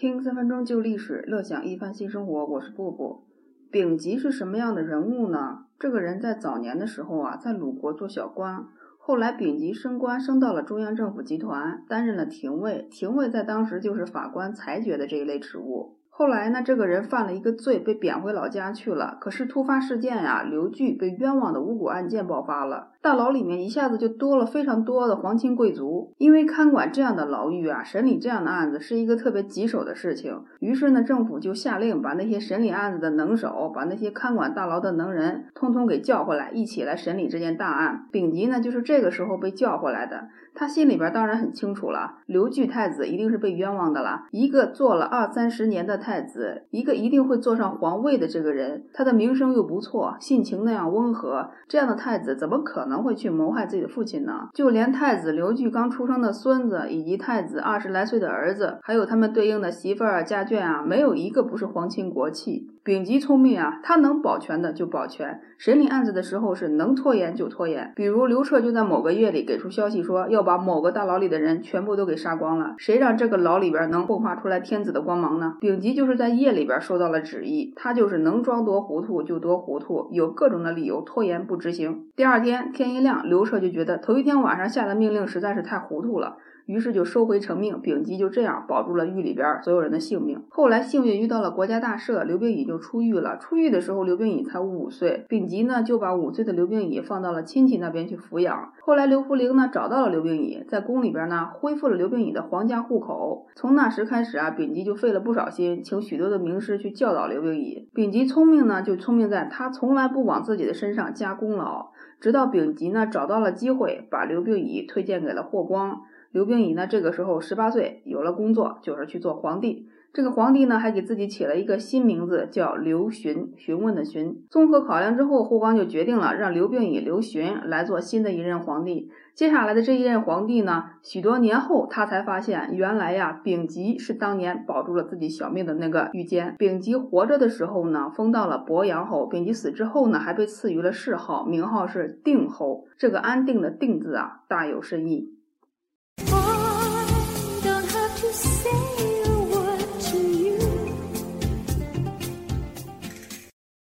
听三分钟旧历史，乐享一番新生活。我是布布。丙吉是什么样的人物呢？这个人在早年的时候啊，在鲁国做小官，后来丙吉升官，升到了中央政府集团，担任了廷尉。廷尉在当时就是法官裁决的这一类职务。后来呢，这个人犯了一个罪，被贬回老家去了。可是突发事件呀，刘据被冤枉的无辜案件爆发了，大牢里面一下子就多了非常多的皇亲贵族。因为看管这样的牢狱啊，审理这样的案子是一个特别棘手的事情。于是呢，政府就下令把那些审理案子的能手，把那些看管大牢的能人，通通给叫回来，一起来审理这件大案。丙吉呢，就是这个时候被叫回来的。他心里边当然很清楚了，刘据太子一定是被冤枉的了。一个做了二三十年的太太子，一个一定会坐上皇位的这个人，他的名声又不错，性情那样温和，这样的太子怎么可能会去谋害自己的父亲呢？就连太子刘据刚出生的孙子，以及太子二十来岁的儿子，还有他们对应的媳妇儿、家眷啊，没有一个不是皇亲国戚。丙吉聪明啊，他能保全的就保全，审理案子的时候是能拖延就拖延。比如刘彻就在某个月里给出消息说要把某个大牢里的人全部都给杀光了，谁让这个牢里边能迸发出来天子的光芒呢？丙吉就就是在夜里边收到了旨意，他就是能装多糊涂就多糊涂，有各种的理由拖延不执行。第二天天一亮，刘彻就觉得头一天晚上下的命令实在是太糊涂了。于是就收回成命，丙吉就这样保住了狱里边所有人的性命。后来幸运遇到了国家大赦，刘病已就出狱了。出狱的时候，刘病已才五岁，丙吉呢就把五岁的刘病已放到了亲戚那边去抚养。后来刘弗陵呢找到了刘病已，在宫里边呢恢复了刘病已的皇家户口。从那时开始啊，丙吉就费了不少心，请许多的名师去教导刘病已。丙吉聪明呢，就聪明在他从来不往自己的身上加功劳，直到丙吉呢找到了机会，把刘病已推荐给了霍光。刘病已呢，这个时候十八岁，有了工作，就是去做皇帝。这个皇帝呢，还给自己起了一个新名字，叫刘询，询问的询。综合考量之后，霍光就决定了让刘病已、刘询来做新的一任皇帝。接下来的这一任皇帝呢，许多年后他才发现，原来呀，丙吉是当年保住了自己小命的那个御监。丙吉活着的时候呢，封到了鄱阳侯；丙吉死之后呢，还被赐予了谥号，名号是定侯。这个安定的定字啊，大有深意。I don't have to say